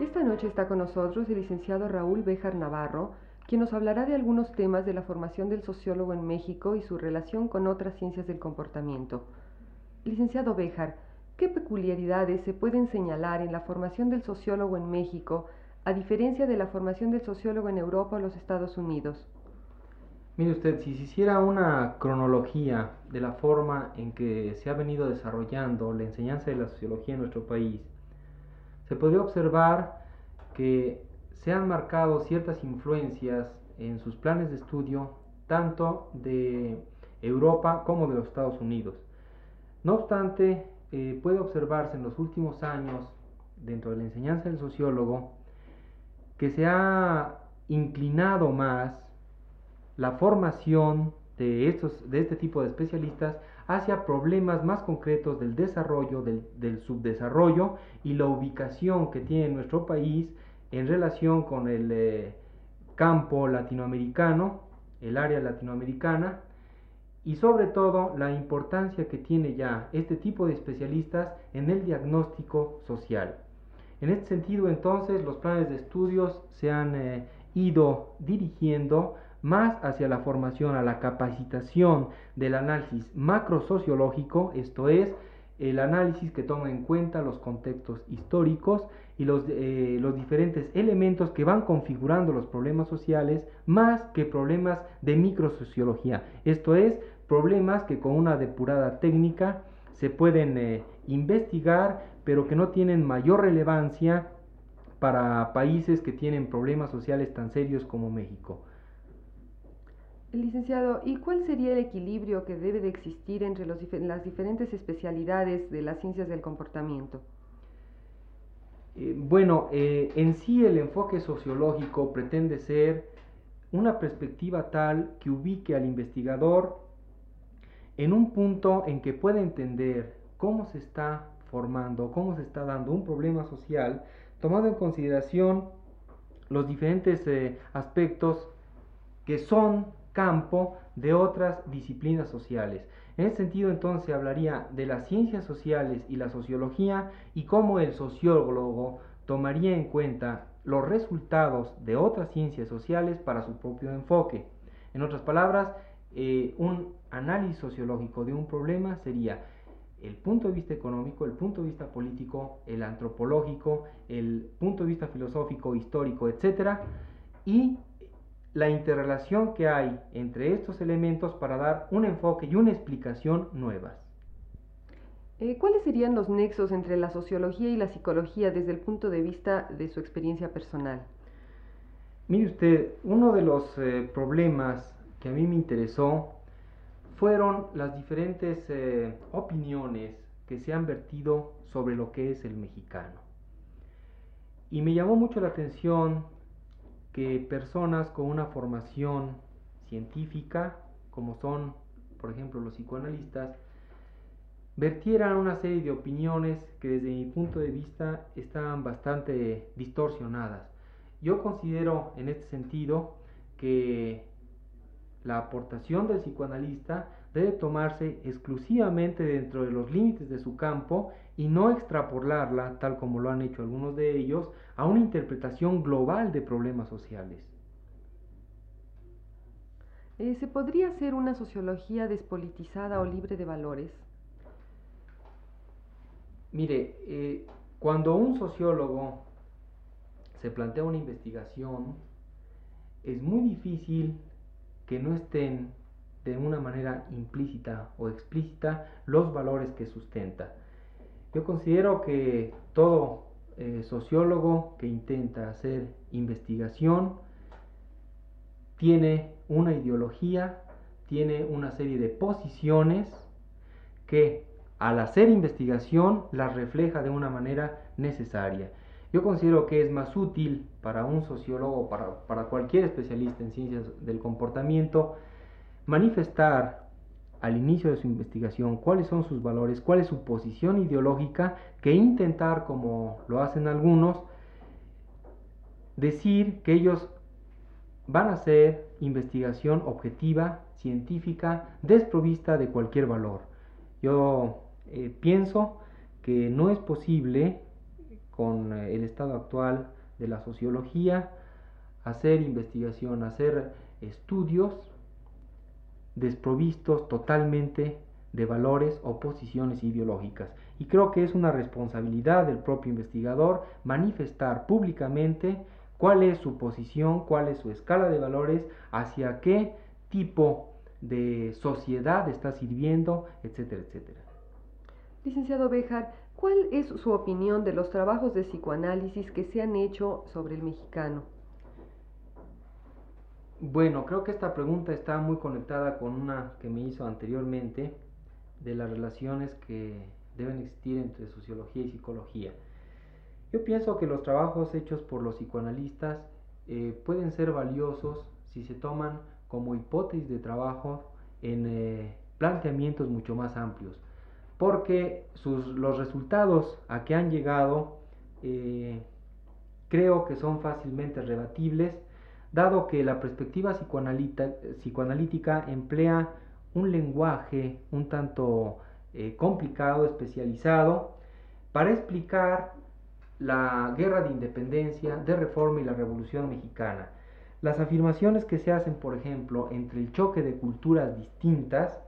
Esta noche está con nosotros el licenciado Raúl Béjar Navarro, quien nos hablará de algunos temas de la formación del sociólogo en México y su relación con otras ciencias del comportamiento. Licenciado Béjar, ¿qué peculiaridades se pueden señalar en la formación del sociólogo en México a diferencia de la formación del sociólogo en Europa o los Estados Unidos? Mire usted, si se hiciera una cronología de la forma en que se ha venido desarrollando la enseñanza de la sociología en nuestro país, se podría observar que se han marcado ciertas influencias en sus planes de estudio tanto de Europa como de los Estados Unidos. No obstante, eh, puede observarse en los últimos años, dentro de la enseñanza del sociólogo, que se ha inclinado más la formación de, estos, de este tipo de especialistas hacia problemas más concretos del desarrollo, del, subdesarrollo y la ubicación que tiene nuestro país en relación con el eh, campo latinoamericano, el área latinoamericana, y sobre todo la importancia que tiene ya este tipo de especialistas en el diagnóstico social. En este sentido, entonces, los planes de estudios se han eh, ido dirigiendo más hacia la formación, a la capacitación del análisis macrosociológico, esto es, el análisis que toma en cuenta los contextos históricos y los, eh, los, diferentes elementos que van configurando los problemas sociales más que problemas de microsociología. Esto es, problemas que con una depurada técnica se pueden eh, investigar, pero que no tienen mayor relevancia para países que tienen problemas sociales tan serios como México. Licenciado, ¿y cuál sería el equilibrio que debe de existir entre las diferentes especialidades de las ciencias del comportamiento? Eh, bueno, eh, en sí el enfoque sociológico pretende ser una perspectiva tal que ubique al investigador en un punto en que pueda entender cómo se está formando, cómo se está dando un problema social, tomando en consideración los diferentes eh, aspectos que son campo de otras disciplinas sociales. En ese sentido, entonces, hablaría de las ciencias sociales y la sociología y cómo el sociólogo tomaría en cuenta los resultados de otras ciencias sociales para su propio enfoque. En otras palabras, eh, un análisis sociológico de un problema sería el punto de vista económico, el punto de vista político, el antropológico, el punto de vista filosófico, histórico, etc. Y la interrelación que hay entre estos elementos para dar un enfoque y una explicación nuevas. Eh, ¿Cuáles serían los nexos entre la sociología y la psicología desde el punto de vista de su experiencia personal? Mire usted, uno de los eh, problemas que a mí me interesó fueron las diferentes eh, opiniones que se han vertido sobre lo que es el mexicano. Y me llamó mucho la atención que personas con una formación científica, como son, por ejemplo, los psicoanalistas, vertieran una serie de opiniones que desde mi punto de vista estaban bastante distorsionadas. Yo considero en este sentido que la aportación del psicoanalista debe tomarse exclusivamente dentro de los límites de su campo y no extrapolarla, tal como lo han hecho algunos de ellos, a una interpretación global de problemas sociales. Eh, ¿Se podría hacer una sociología despolitizada o libre de valores? Mire, eh, cuando un sociólogo se plantea una investigación, es muy difícil que no estén de una manera implícita o explícita los valores que sustenta. Yo considero que todo eh, sociólogo que intenta hacer investigación tiene una ideología, tiene una serie de posiciones que al hacer investigación las refleja de una manera necesaria. Yo considero que es más útil para un sociólogo, para, para cualquier especialista en ciencias del comportamiento, manifestar al inicio de su investigación cuáles son sus valores, cuál es su posición ideológica, que intentar, como lo hacen algunos, decir que ellos van a hacer investigación objetiva, científica, desprovista de cualquier valor. Yo eh, pienso que no es posible con eh, el estado actual de la sociología hacer investigación, hacer estudios desprovistos totalmente de valores o posiciones ideológicas. Y creo que es una responsabilidad del propio investigador manifestar públicamente cuál es su posición, cuál es su escala de valores, hacia qué tipo de sociedad está sirviendo, etcétera, etcétera. Licenciado Bejar, ¿cuál es su opinión de los trabajos de psicoanálisis que se han hecho sobre el mexicano? Bueno, creo que esta pregunta está muy conectada con una que me hizo anteriormente de las relaciones que deben existir entre sociología y psicología. Yo pienso que los trabajos hechos por los psicoanalistas eh, pueden ser valiosos si se toman como hipótesis de trabajo en eh, planteamientos mucho más amplios, porque sus, los resultados a que han llegado eh, creo que son fácilmente rebatibles, dado que la perspectiva psicoanalítica emplea un lenguaje un tanto complicado, especializado, para explicar la guerra de independencia, de reforma y la revolución mexicana. Las afirmaciones que se hacen, por ejemplo, entre el choque de culturas distintas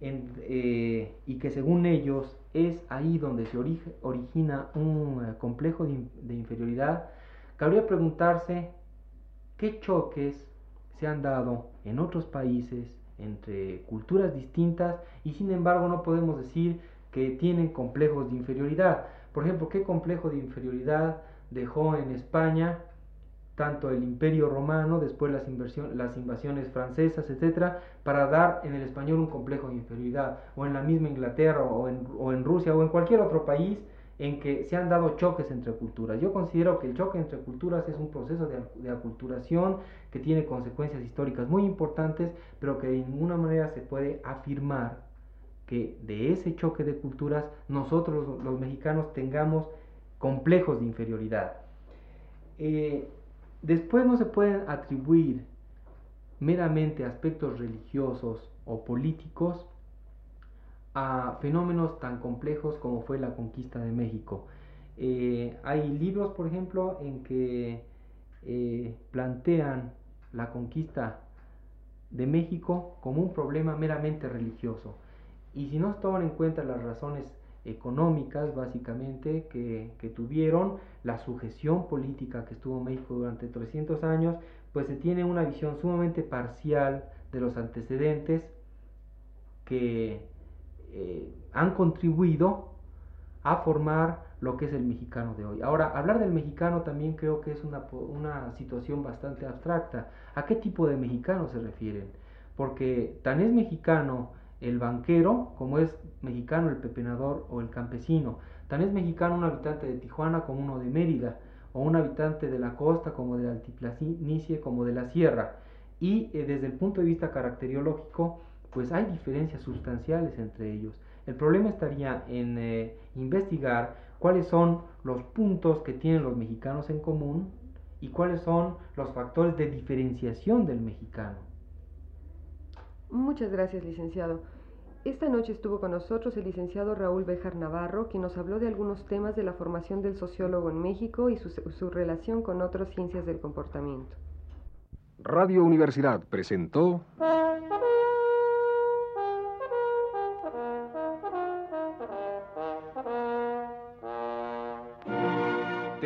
eh, y que según ellos es ahí donde se origina un eh, complejo de, inferioridad, cabría preguntarse qué choques se han dado en otros países entre culturas distintas y sin embargo no podemos decir que tienen complejos de inferioridad. Por ejemplo, ¿qué complejo de inferioridad dejó en España tanto el imperio romano, después las, las invasiones francesas, etcétera, para dar en el español un complejo de inferioridad, o en la misma Inglaterra, o en, o en Rusia, o en cualquier otro país en que se han dado choques entre culturas. Yo considero que el choque entre culturas es un proceso de, aculturación que tiene consecuencias históricas muy importantes, pero que de ninguna manera se puede afirmar que de ese choque de culturas nosotros los mexicanos tengamos complejos de inferioridad. Eh, después no se pueden atribuir meramente aspectos religiosos o políticos a fenómenos tan complejos como fue la conquista de México. Eh, hay libros, por ejemplo, en que eh, plantean la conquista de México como un problema meramente religioso. Y si no se toman en cuenta las razones económicas, básicamente, que, tuvieron, la sujeción política que estuvo México durante 300 años, pues se tiene una visión sumamente parcial de los antecedentes que eh, han contribuido a formar lo que es el mexicano de hoy. Ahora, hablar del mexicano también creo que es una, una situación bastante abstracta. ¿A qué tipo de mexicano se refieren? Porque tan es mexicano el banquero, como es mexicano el pepenador o el campesino. Tan es mexicano un habitante de Tijuana como uno de Mérida, o un habitante de la costa como de la altiplanicie como de la sierra. Y eh, desde el punto de vista caracteriológico, pues hay diferencias sustanciales entre ellos. El problema estaría en eh, investigar cuáles son los puntos que tienen los mexicanos en común y cuáles son los factores de diferenciación del mexicano. Muchas gracias, licenciado. Esta noche estuvo con nosotros el licenciado Raúl Bejar Navarro, quien nos habló de algunos temas de la formación del sociólogo en México y su, su relación con otras ciencias del comportamiento. Radio Universidad presentó...